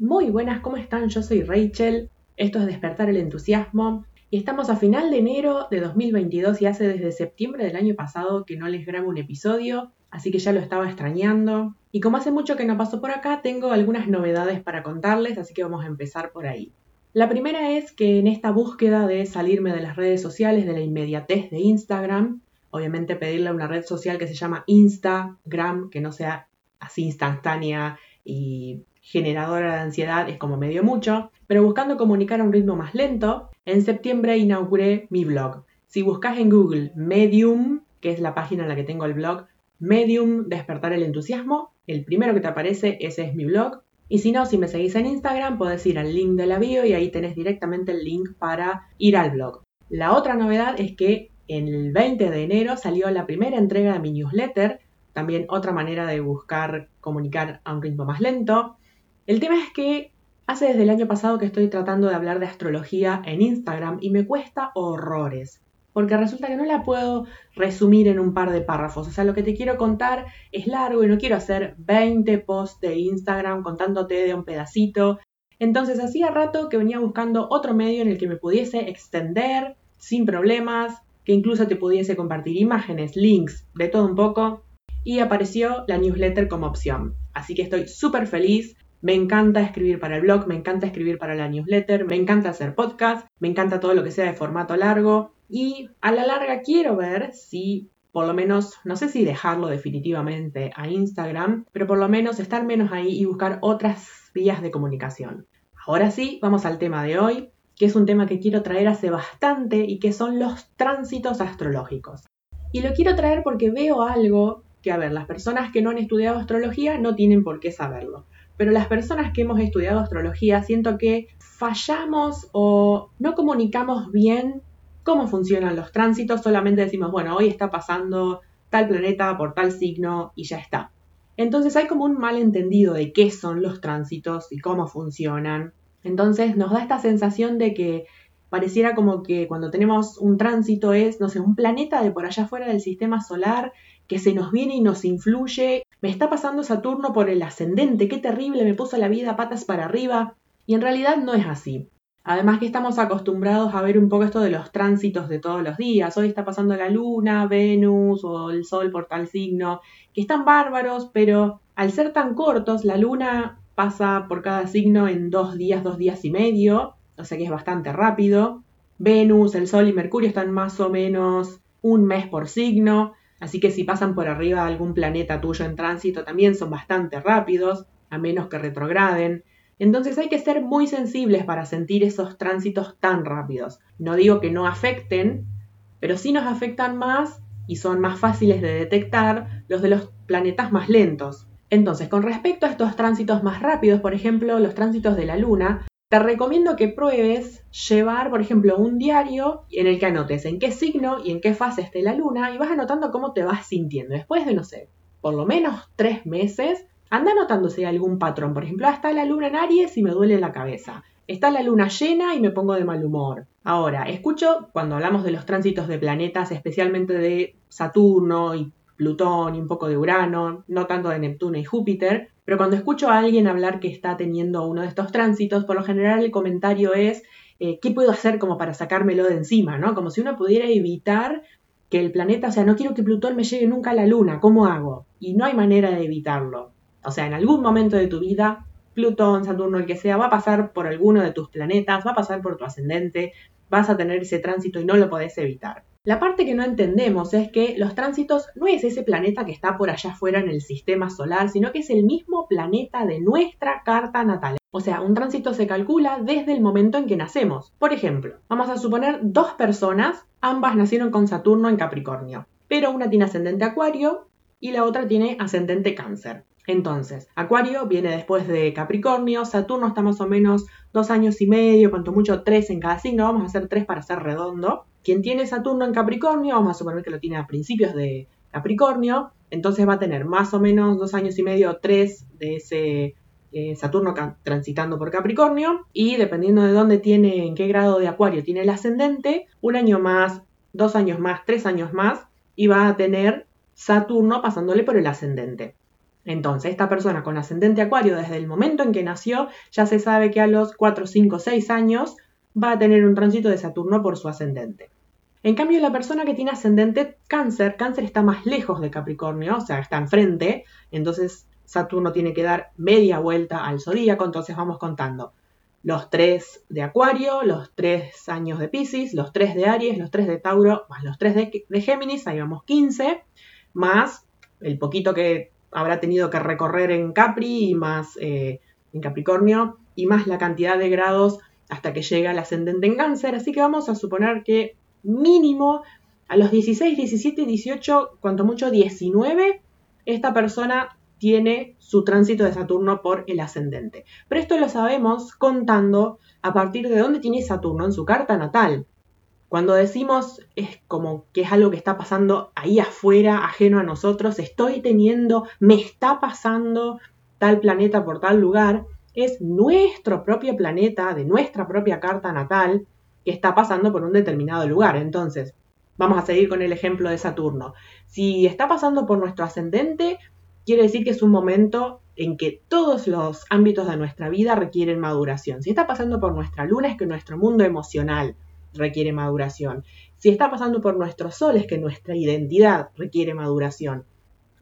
Muy buenas, ¿cómo están? Yo soy Rachel, esto es Despertar el Entusiasmo y estamos a final de enero de 2022 y hace desde septiembre del año pasado que no les grabo un episodio, así que ya lo estaba extrañando. Y como hace mucho que no paso por acá, tengo algunas novedades para contarles, así que vamos a empezar por ahí. La primera es que en esta búsqueda de salirme de las redes sociales, de la inmediatez de Instagram, obviamente pedirle a una red social que se llama Instagram, que no sea así instantánea y generadora de ansiedad es como medio mucho, pero buscando comunicar a un ritmo más lento, en septiembre inauguré mi blog. Si buscas en Google Medium, que es la página en la que tengo el blog, Medium Despertar el Entusiasmo, el primero que te aparece, ese es mi blog. Y si no, si me seguís en Instagram, podés ir al link de la bio y ahí tenés directamente el link para ir al blog. La otra novedad es que el 20 de enero salió la primera entrega de mi newsletter, también otra manera de buscar comunicar a un ritmo más lento. El tema es que hace desde el año pasado que estoy tratando de hablar de astrología en Instagram y me cuesta horrores. Porque resulta que no la puedo resumir en un par de párrafos. O sea, lo que te quiero contar es largo y no quiero hacer 20 posts de Instagram contándote de un pedacito. Entonces hacía rato que venía buscando otro medio en el que me pudiese extender sin problemas, que incluso te pudiese compartir imágenes, links, de todo un poco. Y apareció la newsletter como opción. Así que estoy súper feliz. Me encanta escribir para el blog, me encanta escribir para la newsletter, me encanta hacer podcast, me encanta todo lo que sea de formato largo y a la larga quiero ver si por lo menos, no sé si dejarlo definitivamente a Instagram, pero por lo menos estar menos ahí y buscar otras vías de comunicación. Ahora sí, vamos al tema de hoy, que es un tema que quiero traer hace bastante y que son los tránsitos astrológicos. Y lo quiero traer porque veo algo que, a ver, las personas que no han estudiado astrología no tienen por qué saberlo pero las personas que hemos estudiado astrología siento que fallamos o no comunicamos bien cómo funcionan los tránsitos, solamente decimos, bueno, hoy está pasando tal planeta por tal signo y ya está. Entonces hay como un malentendido de qué son los tránsitos y cómo funcionan. Entonces nos da esta sensación de que pareciera como que cuando tenemos un tránsito es, no sé, un planeta de por allá fuera del sistema solar que se nos viene y nos influye. Me está pasando Saturno por el ascendente, qué terrible, me puso la vida patas para arriba. Y en realidad no es así. Además que estamos acostumbrados a ver un poco esto de los tránsitos de todos los días. Hoy está pasando la luna, Venus o el sol por tal signo, que están bárbaros, pero al ser tan cortos, la luna pasa por cada signo en dos días, dos días y medio, o sea que es bastante rápido. Venus, el sol y Mercurio están más o menos un mes por signo. Así que si pasan por arriba algún planeta tuyo en tránsito también son bastante rápidos, a menos que retrograden. Entonces hay que ser muy sensibles para sentir esos tránsitos tan rápidos. No digo que no afecten, pero sí nos afectan más y son más fáciles de detectar los de los planetas más lentos. Entonces, con respecto a estos tránsitos más rápidos, por ejemplo, los tránsitos de la Luna, te recomiendo que pruebes llevar, por ejemplo, un diario en el que anotes en qué signo y en qué fase esté la luna y vas anotando cómo te vas sintiendo. Después de, no sé, por lo menos tres meses, anda anotando si hay algún patrón. Por ejemplo, ah, está la luna en Aries y me duele la cabeza. Está la luna llena y me pongo de mal humor. Ahora, escucho cuando hablamos de los tránsitos de planetas, especialmente de Saturno y Plutón y un poco de Urano, no tanto de Neptuno y Júpiter, pero cuando escucho a alguien hablar que está teniendo uno de estos tránsitos, por lo general el comentario es, eh, ¿qué puedo hacer como para sacármelo de encima? ¿no? Como si uno pudiera evitar que el planeta, o sea, no quiero que Plutón me llegue nunca a la Luna, ¿cómo hago? Y no hay manera de evitarlo. O sea, en algún momento de tu vida, Plutón, Saturno, el que sea, va a pasar por alguno de tus planetas, va a pasar por tu ascendente, vas a tener ese tránsito y no lo podés evitar. La parte que no entendemos es que los tránsitos no es ese planeta que está por allá afuera en el sistema solar, sino que es el mismo planeta de nuestra carta natal. O sea, un tránsito se calcula desde el momento en que nacemos. Por ejemplo, vamos a suponer dos personas, ambas nacieron con Saturno en Capricornio, pero una tiene ascendente Acuario y la otra tiene ascendente Cáncer. Entonces, Acuario viene después de Capricornio, Saturno está más o menos dos años y medio, cuanto mucho tres en cada signo, vamos a hacer tres para ser redondo. Quien tiene Saturno en Capricornio, vamos a suponer que lo tiene a principios de Capricornio, entonces va a tener más o menos dos años y medio, tres de ese eh, Saturno transitando por Capricornio, y dependiendo de dónde tiene, en qué grado de Acuario tiene el ascendente, un año más, dos años más, tres años más, y va a tener Saturno pasándole por el ascendente. Entonces, esta persona con ascendente acuario desde el momento en que nació, ya se sabe que a los 4, 5, 6 años va a tener un tránsito de Saturno por su ascendente. En cambio, la persona que tiene ascendente cáncer, cáncer está más lejos de Capricornio, o sea, está enfrente, entonces Saturno tiene que dar media vuelta al zodíaco, entonces vamos contando los tres de Acuario, los tres años de Pisces, los tres de Aries, los tres de Tauro, más los tres de, Géminis, ahí vamos 15, más el poquito que habrá tenido que recorrer en Capri y más eh, en Capricornio, y más la cantidad de grados hasta que llega el ascendente en cáncer. Así que vamos a suponer que mínimo a los 16, 17, 18, cuanto mucho 19, esta persona tiene su tránsito de Saturno por el ascendente. Pero esto lo sabemos contando a partir de dónde tiene Saturno en su carta natal. Cuando decimos es como que es algo que está pasando ahí afuera, ajeno a nosotros, estoy teniendo, me está pasando tal planeta por tal lugar, es nuestro propio planeta, de nuestra propia carta natal, que está pasando por un determinado lugar. Entonces, vamos a seguir con el ejemplo de Saturno. Si está pasando por nuestro ascendente, quiere decir que es un momento en que todos los ámbitos de nuestra vida requieren maduración. Si está pasando por nuestra luna, es que nuestro mundo emocional requiere maduración. Si está pasando por nuestro sol, es que nuestra identidad requiere maduración.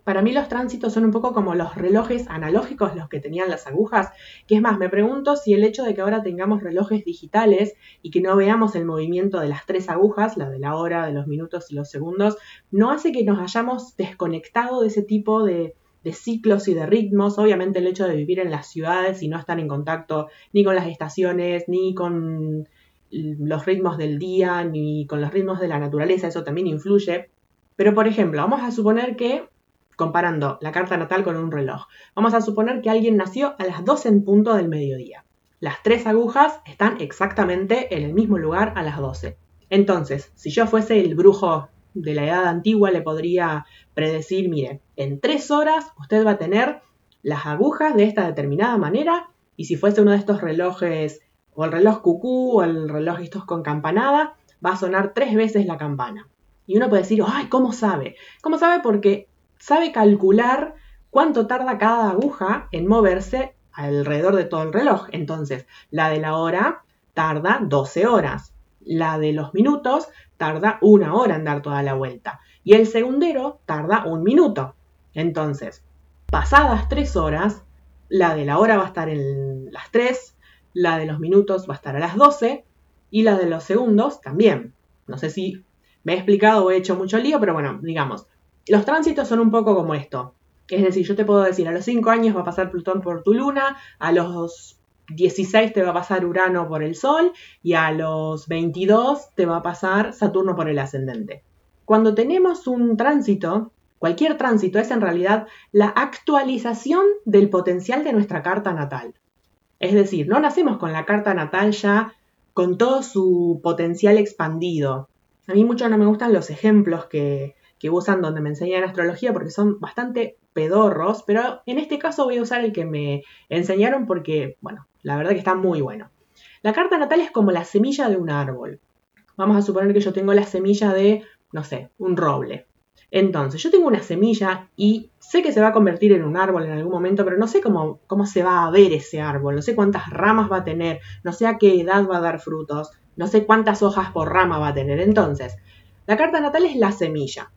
Para mí los tránsitos son un poco como los relojes analógicos, los que tenían las agujas, que es más, me pregunto si el hecho de que ahora tengamos relojes digitales y que no veamos el movimiento de las tres agujas, la de la hora, de los minutos y los segundos, no hace que nos hayamos desconectado de ese tipo de, de ciclos y de ritmos. Obviamente el hecho de vivir en las ciudades y no estar en contacto ni con las estaciones, ni con los ritmos del día, ni con los ritmos de la naturaleza, eso también influye. Pero por ejemplo, vamos a suponer que, comparando la carta natal con un reloj, vamos a suponer que alguien nació a las 12 en punto del mediodía. Las tres agujas están exactamente en el mismo lugar a las 12. Entonces, si yo fuese el brujo de la edad antigua le podría predecir, mire, en tres horas usted va a tener las agujas de esta determinada manera y si fuese uno de estos relojes o el reloj cucú o el reloj estos con campanada, va a sonar tres veces la campana. Y uno puede decir, ay, ¿cómo sabe? ¿Cómo sabe? Porque sabe calcular cuánto tarda cada aguja en moverse alrededor de todo el reloj. Entonces, la de la hora tarda 12 horas. La de los minutos tarda una hora en dar toda la vuelta. Y el segundero tarda un minuto. Entonces, pasadas tres horas, la de la hora va a estar en las 3, la de los minutos va a estar a las 12 y la de los segundos también. No sé si me he explicado o he hecho mucho lío, pero bueno, digamos, los tránsitos son un poco como esto. Es decir, yo te puedo decir, a los 5 años va a pasar Plutón por tu luna, a los 16 te va a pasar Urano por el Sol y a los 22 te va a pasar Saturno por el ascendente. Cuando tenemos un tránsito, cualquier tránsito es en realidad la actualización del potencial de nuestra carta natal. Es decir, no nacemos con la carta natal ya con todo su potencial expandido. A mí mucho no me gustan los ejemplos que, que usan donde me enseñan astrología porque son bastante pedorros, pero en este caso voy a usar el que me enseñaron porque, bueno, la verdad que está muy bueno. La carta natal es como la semilla de un árbol. Vamos a suponer que yo tengo la semilla de, no sé, un roble. Entonces, yo tengo una semilla y sé que se va a convertir en un árbol en algún momento, pero no sé cómo, cómo se va a ver ese árbol, no sé cuántas ramas va a tener, no sé a qué edad va a dar frutos, no sé cuántas hojas por rama va a tener. Entonces, la carta natal es la semilla.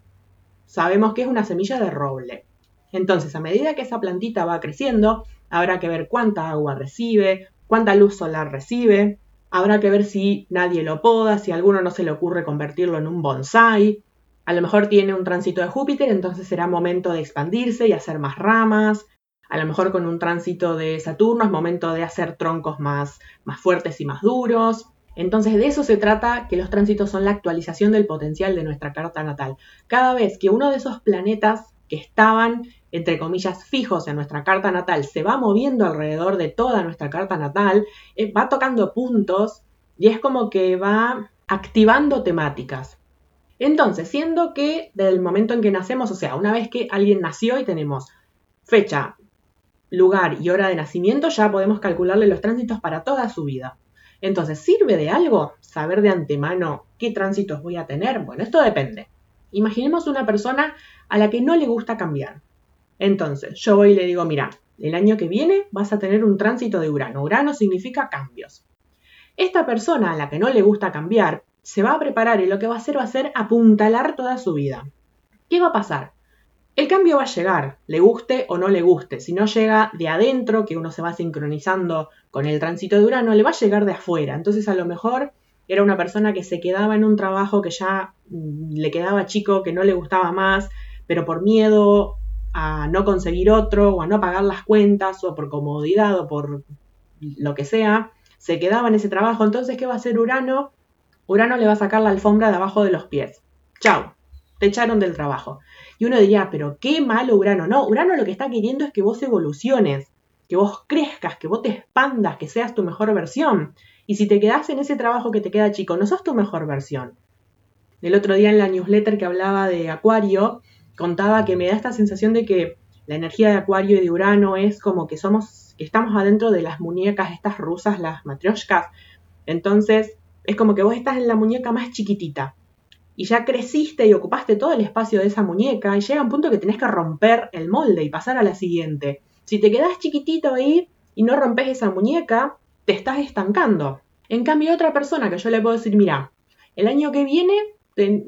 Sabemos que es una semilla de roble. Entonces, a medida que esa plantita va creciendo, habrá que ver cuánta agua recibe, cuánta luz solar recibe, habrá que ver si nadie lo poda, si a alguno no se le ocurre convertirlo en un bonsai. A lo mejor tiene un tránsito de Júpiter, entonces será momento de expandirse y hacer más ramas. A lo mejor con un tránsito de Saturno es momento de hacer troncos más, más fuertes y más duros. Entonces de eso se trata que los tránsitos son la actualización del potencial de nuestra carta natal. Cada vez que uno de esos planetas que estaban, entre comillas, fijos en nuestra carta natal, se va moviendo alrededor de toda nuestra carta natal, eh, va tocando puntos y es como que va activando temáticas. Entonces, siendo que desde el momento en que nacemos, o sea, una vez que alguien nació y tenemos fecha, lugar y hora de nacimiento, ya podemos calcularle los tránsitos para toda su vida. Entonces, ¿sirve de algo saber de antemano qué tránsitos voy a tener? Bueno, esto depende. Imaginemos una persona a la que no le gusta cambiar. Entonces, yo voy y le digo, mira, el año que viene vas a tener un tránsito de Urano. Urano significa cambios. Esta persona a la que no le gusta cambiar se va a preparar y lo que va a hacer va a ser apuntalar toda su vida. ¿Qué va a pasar? El cambio va a llegar, le guste o no le guste. Si no llega de adentro, que uno se va sincronizando con el tránsito de Urano, le va a llegar de afuera. Entonces a lo mejor era una persona que se quedaba en un trabajo que ya mm, le quedaba chico, que no le gustaba más, pero por miedo a no conseguir otro o a no pagar las cuentas o por comodidad o por lo que sea, se quedaba en ese trabajo. Entonces, ¿qué va a hacer Urano? Urano le va a sacar la alfombra de abajo de los pies. Chao, te echaron del trabajo. Y uno diría, pero qué malo Urano. No, Urano lo que está queriendo es que vos evoluciones, que vos crezcas, que vos te expandas, que seas tu mejor versión. Y si te quedás en ese trabajo que te queda chico, no sos tu mejor versión. El otro día en la newsletter que hablaba de Acuario, contaba que me da esta sensación de que la energía de Acuario y de Urano es como que somos, que estamos adentro de las muñecas estas rusas, las matrioshkas. Entonces, es como que vos estás en la muñeca más chiquitita y ya creciste y ocupaste todo el espacio de esa muñeca y llega un punto que tenés que romper el molde y pasar a la siguiente. Si te quedás chiquitito ahí y no rompes esa muñeca, te estás estancando. En cambio, otra persona que yo le puedo decir, mira, el año que viene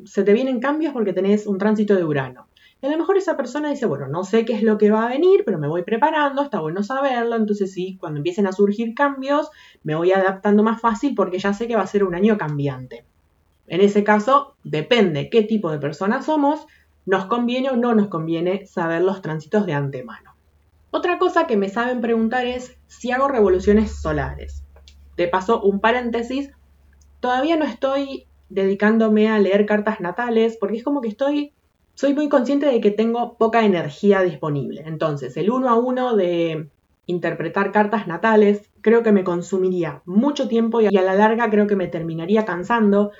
se te vienen cambios porque tenés un tránsito de Urano. Y a lo mejor esa persona dice, bueno, no sé qué es lo que va a venir, pero me voy preparando, está bueno saberlo, entonces sí, cuando empiecen a surgir cambios, me voy adaptando más fácil porque ya sé que va a ser un año cambiante. En ese caso, depende qué tipo de persona somos, nos conviene o no nos conviene saber los tránsitos de antemano. Otra cosa que me saben preguntar es si hago revoluciones solares. Te paso un paréntesis, todavía no estoy dedicándome a leer cartas natales porque es como que estoy soy muy consciente de que tengo poca energía disponible. Entonces, el uno a uno de interpretar cartas natales creo que me consumiría mucho tiempo y a la larga creo que me terminaría cansando.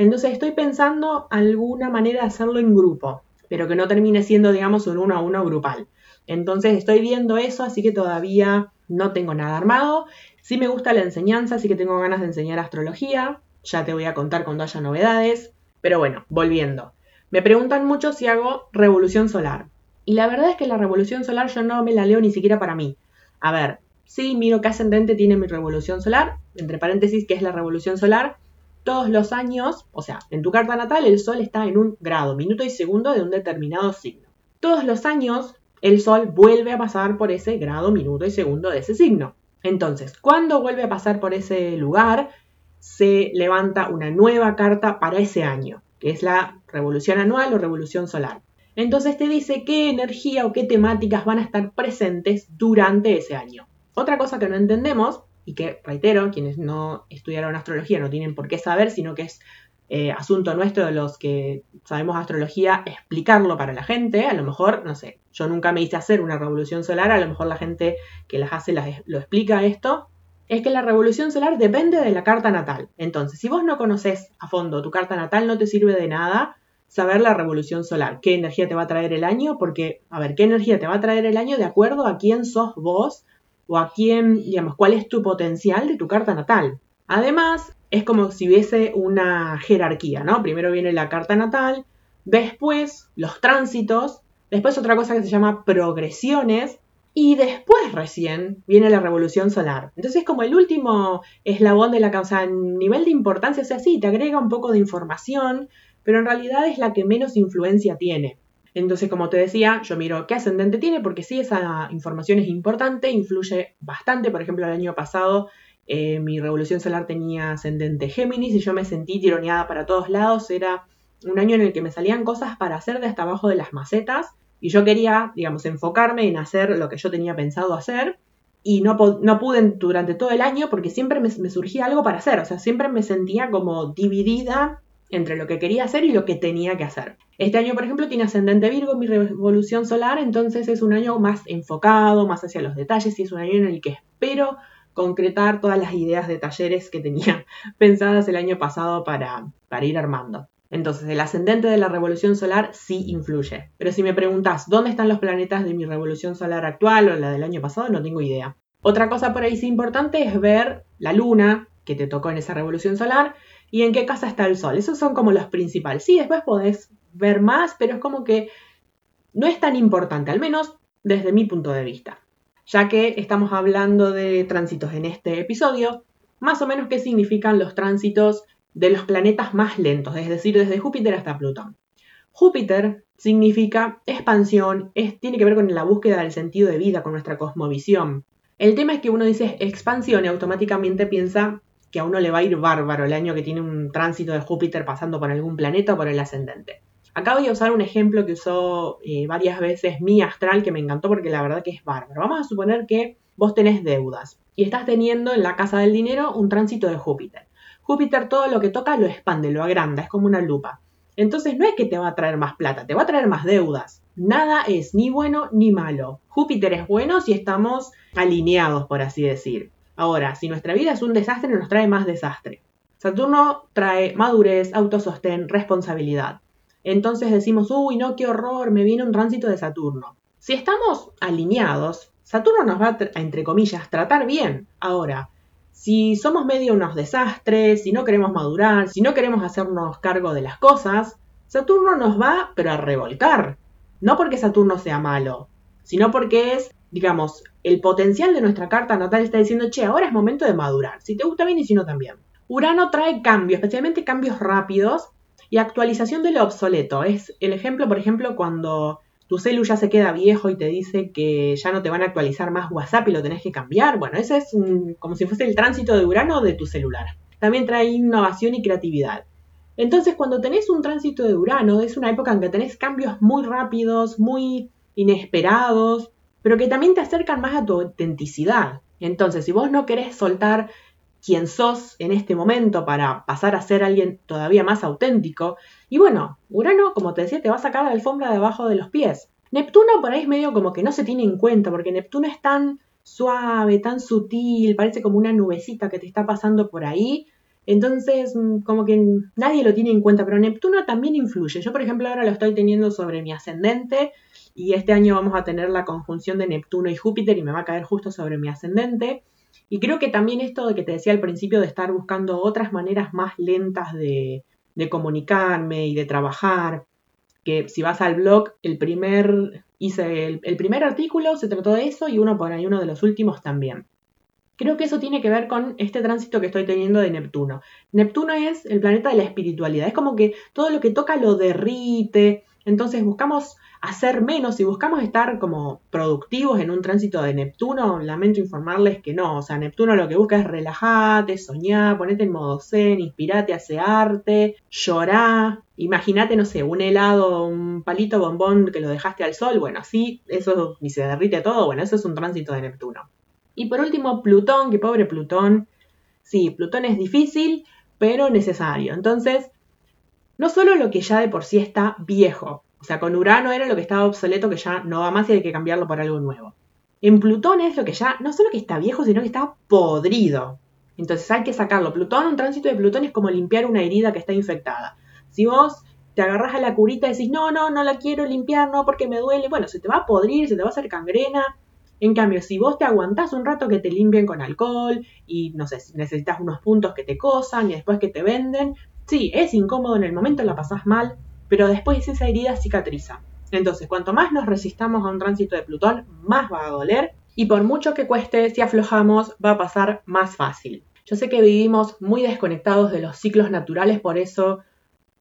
Entonces estoy pensando alguna manera de hacerlo en grupo, pero que no termine siendo, digamos, un uno a uno grupal. Entonces estoy viendo eso, así que todavía no tengo nada armado. Sí me gusta la enseñanza, así que tengo ganas de enseñar astrología. Ya te voy a contar cuando haya novedades. Pero bueno, volviendo. Me preguntan mucho si hago revolución solar. Y la verdad es que la revolución solar yo no me la leo ni siquiera para mí. A ver, sí, miro qué ascendente tiene mi revolución solar, entre paréntesis, qué es la revolución solar. Todos los años, o sea, en tu carta natal el Sol está en un grado, minuto y segundo de un determinado signo. Todos los años el Sol vuelve a pasar por ese grado, minuto y segundo de ese signo. Entonces, cuando vuelve a pasar por ese lugar, se levanta una nueva carta para ese año que es la revolución anual o revolución solar. Entonces te dice qué energía o qué temáticas van a estar presentes durante ese año. Otra cosa que no entendemos, y que reitero, quienes no estudiaron astrología no tienen por qué saber, sino que es eh, asunto nuestro de los que sabemos astrología explicarlo para la gente. A lo mejor, no sé, yo nunca me hice hacer una revolución solar, a lo mejor la gente que las hace lo explica esto, es que la revolución solar depende de la carta natal. Entonces, si vos no conoces a fondo tu carta natal, no te sirve de nada saber la revolución solar, qué energía te va a traer el año, porque, a ver, qué energía te va a traer el año de acuerdo a quién sos vos o a quién, digamos, cuál es tu potencial de tu carta natal. Además, es como si hubiese una jerarquía, ¿no? Primero viene la carta natal, después los tránsitos, después otra cosa que se llama progresiones, y después recién viene la revolución solar. Entonces, como el último eslabón de la causa, nivel de importancia, o sea, sí, te agrega un poco de información, pero en realidad es la que menos influencia tiene. Entonces, como te decía, yo miro qué ascendente tiene, porque sí, esa información es importante, influye bastante. Por ejemplo, el año pasado eh, mi revolución solar tenía ascendente Géminis y yo me sentí tironeada para todos lados. Era un año en el que me salían cosas para hacer de hasta abajo de las macetas y yo quería, digamos, enfocarme en hacer lo que yo tenía pensado hacer y no, no pude durante todo el año porque siempre me, surgía algo para hacer, o sea, siempre me sentía como dividida entre lo que quería hacer y lo que tenía que hacer. Este año, por ejemplo, tiene ascendente Virgo, mi revolución solar, entonces es un año más enfocado, más hacia los detalles y es un año en el que espero concretar todas las ideas de talleres que tenía pensadas el año pasado para, ir armando. Entonces, el ascendente de la revolución solar sí influye. Pero si me preguntas dónde están los planetas de mi revolución solar actual o la del año pasado, no tengo idea. Otra cosa por ahí sí importante es ver la luna que te tocó en esa revolución solar y en qué casa está el sol. Esos son como los principales. Sí, después podés ver más, pero es como que no es tan importante. Al menos desde mi punto de vista. Ya que estamos hablando de tránsitos en este episodio, más o menos qué significan los tránsitos de los planetas más lentos, es decir, desde Júpiter hasta Plutón. Júpiter significa expansión, tiene que ver con la búsqueda del sentido de vida, con nuestra cosmovisión. El tema es que uno dice expansión y automáticamente piensa que a uno le va a ir bárbaro el año que tiene un tránsito de Júpiter pasando por algún planeta o por el ascendente. Acá voy a usar un ejemplo que usó eh, varias veces mi astral que me encantó porque la verdad que es bárbaro. Vamos a suponer que vos tenés deudas y estás teniendo en la casa del dinero un tránsito de Júpiter. Júpiter todo lo que toca lo expande, lo agranda, es como una lupa. Entonces no es que te va a traer más plata, te va a traer más deudas. Nada es ni bueno ni malo. Júpiter es bueno si estamos alineados, por así decir. Ahora, si nuestra vida es un desastre, nos trae más desastre. Saturno trae madurez, autosostén, responsabilidad. Entonces decimos, uy, no, qué horror, me viene un tránsito de Saturno. Si estamos alineados, Saturno nos va a, entre comillas, tratar bien. Ahora, si somos medio unos desastres, si no queremos madurar, si no queremos hacernos cargo de las cosas, Saturno nos va, pero a revolcar. No porque Saturno sea malo, sino porque es, digamos, el potencial de nuestra carta natal está diciendo, che, ahora es momento de madurar, si te gusta bien y si no también. Urano trae cambios, especialmente cambios rápidos y actualización de lo obsoleto. Es el ejemplo, por ejemplo, cuando tu celu ya se queda viejo y te dice que ya no te van a actualizar más WhatsApp y lo tenés que cambiar. Bueno, ese es como si fuese el tránsito de Urano de tu celular. También trae innovación y creatividad. Entonces, cuando tenés un tránsito de Urano, es una época en que tenés cambios muy rápidos, muy inesperados, pero que también te acercan más a tu autenticidad. Entonces, si vos no querés soltar quién sos en este momento para pasar a ser alguien todavía más auténtico, y bueno, Urano, como te decía, te va a sacar la alfombra debajo de los pies. Neptuno por ahí es medio como que no se tiene en cuenta, porque Neptuno es tan suave, tan sutil, parece como una nubecita que te está pasando por ahí. Entonces, mm, como que nadie lo tiene en cuenta, pero Neptuno también influye. Yo, por ejemplo, ahora lo estoy teniendo sobre mi ascendente y este año vamos a tener la conjunción de Neptuno y Júpiter y me va a caer justo sobre mi ascendente. Y creo que también esto de que te decía al principio de estar buscando otras maneras más lentas de, comunicarme y de trabajar, que si vas al blog, el primer, hice el, el, primer artículo se trató de eso y uno por ahí, uno de los últimos también. Creo que eso tiene que ver con este tránsito que estoy teniendo de Neptuno. Neptuno es el planeta de la espiritualidad, es como que todo lo que toca lo derrite, entonces buscamos hacer menos. Y buscamos estar como productivos en un tránsito de Neptuno, lamento informarles que no, o sea, Neptuno lo que busca es relajarte, soñar, ponerte en modo zen, inspirate, hace arte, llorar, imagínate, no sé, un helado, un palito bombón que lo dejaste al sol, bueno, así, eso ni se derrite todo, bueno, eso es un tránsito de Neptuno. Y por último, Plutón, que pobre Plutón, sí, Plutón es difícil, pero necesario, entonces, no solo lo que ya de por sí está viejo, o sea, con Urano era lo que estaba obsoleto, que ya no va más y hay que cambiarlo por algo nuevo. En Plutón es lo que ya, no solo que está viejo, sino que está podrido. Entonces hay que sacarlo. Plutón, un tránsito de Plutón es como limpiar una herida que está infectada. Si vos te agarras a la curita y decís, no, no, no la quiero limpiar, no, porque me duele, bueno, se te va a podrir, se te va a hacer cangrena. En cambio, si vos te aguantás un rato que te limpien con alcohol y, no sé, si necesitas unos puntos que te cosan y después que te venden, sí, es incómodo en el momento, la pasás mal, pero después esa herida cicatriza. Entonces, cuanto más nos resistamos a un tránsito de Plutón, más va a doler y por mucho que cueste, si aflojamos, va a pasar más fácil. Yo sé que vivimos muy desconectados de los ciclos naturales, por eso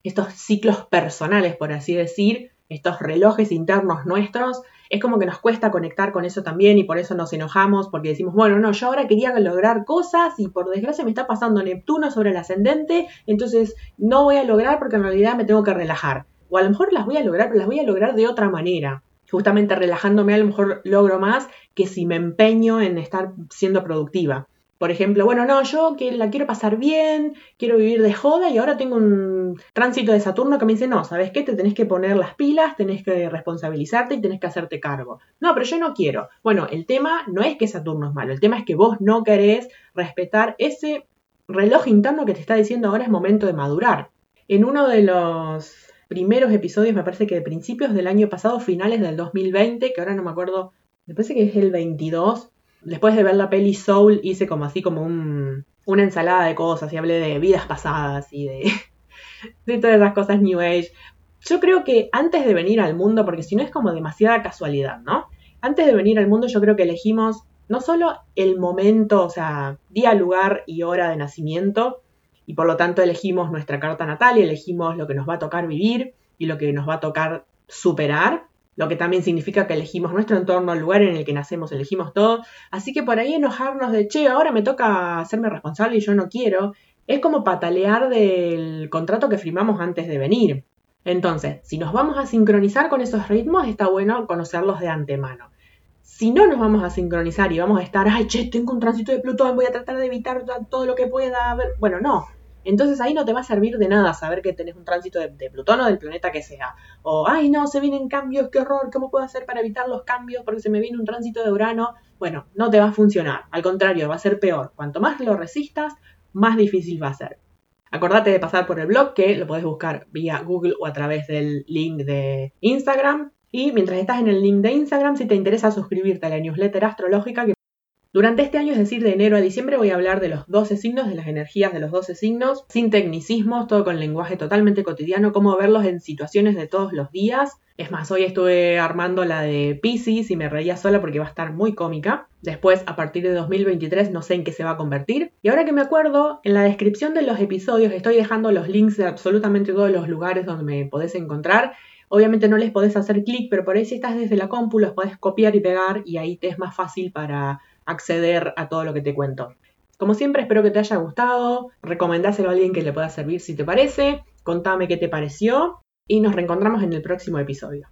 estos ciclos personales, por así decir, estos relojes internos nuestros, es como que nos cuesta conectar con eso también y por eso nos enojamos porque decimos, bueno, no, yo ahora quería lograr cosas y por desgracia me está pasando Neptuno sobre el ascendente, entonces no voy a lograr porque en realidad me tengo que relajar. O a lo mejor las voy a lograr, pero las voy a lograr de otra manera. Justamente relajándome a lo mejor logro más que si me empeño en estar siendo productiva. Por ejemplo, bueno, no, yo que la quiero pasar bien, quiero vivir de joda y ahora tengo un tránsito de Saturno que me dice, no, ¿sabes qué? Te tenés que poner las pilas, tenés que responsabilizarte y tenés que hacerte cargo. No, pero yo no quiero. Bueno, el tema no es que Saturno es malo, el tema es que vos no querés respetar ese reloj interno que te está diciendo ahora es momento de madurar. En uno de los primeros episodios, me parece que de principios del año pasado, finales del 2020, que ahora no me acuerdo, me parece que es el 22, después de ver la peli Soul hice como así como una ensalada de cosas y hablé de vidas pasadas y de, de todas esas cosas New Age. Yo creo que antes de venir al mundo, porque si no es como demasiada casualidad, ¿no? Antes de venir al mundo yo creo que elegimos no solo el momento, o sea, día, lugar y hora de nacimiento, y por lo tanto elegimos nuestra carta natal y elegimos lo que nos va a tocar vivir y lo que nos va a tocar superar, lo que también significa que elegimos nuestro entorno, el lugar en el que nacemos, elegimos todo. Así que por ahí enojarnos de, che, ahora me toca hacerme responsable y yo no quiero, es como patalear del contrato que firmamos antes de venir. Entonces, si nos vamos a sincronizar con esos ritmos, está bueno conocerlos de antemano. Si no nos vamos a sincronizar y vamos a estar, ay, che, tengo un tránsito de Plutón, voy a tratar de evitar todo lo que pueda. Bueno, no. Entonces ahí no te va a servir de nada saber que tenés un tránsito de, Plutón o del planeta que sea. O, ay, no, se vienen cambios, qué horror, ¿cómo puedo hacer para evitar los cambios? Porque se me viene un tránsito de Urano. Bueno, no te va a funcionar. Al contrario, va a ser peor. Cuanto más lo resistas, más difícil va a ser. Acordate de pasar por el blog que lo podés buscar vía Google o a través del link de Instagram. Y mientras estás en el link de Instagram, si te interesa suscribirte a la newsletter astrológica que durante este año, es decir, de enero a diciembre, voy a hablar de los 12 signos, de las energías de los 12 signos, sin tecnicismos, todo con lenguaje totalmente cotidiano, cómo verlos en situaciones de todos los días. Es más, hoy estuve armando la de Pisces y me reía sola porque va a estar muy cómica. Después, a partir de 2023, no sé en qué se va a convertir. Y ahora que me acuerdo, en la descripción de los episodios estoy dejando los links de absolutamente todos los lugares donde me podés encontrar. Obviamente no les podés hacer clic, pero por ahí si estás desde la compu los podés copiar y pegar y ahí te es más fácil para acceder a todo lo que te cuento. Como siempre, espero que te haya gustado, recomendáselo a alguien que le pueda servir si te parece, contame qué te pareció y nos reencontramos en el próximo episodio.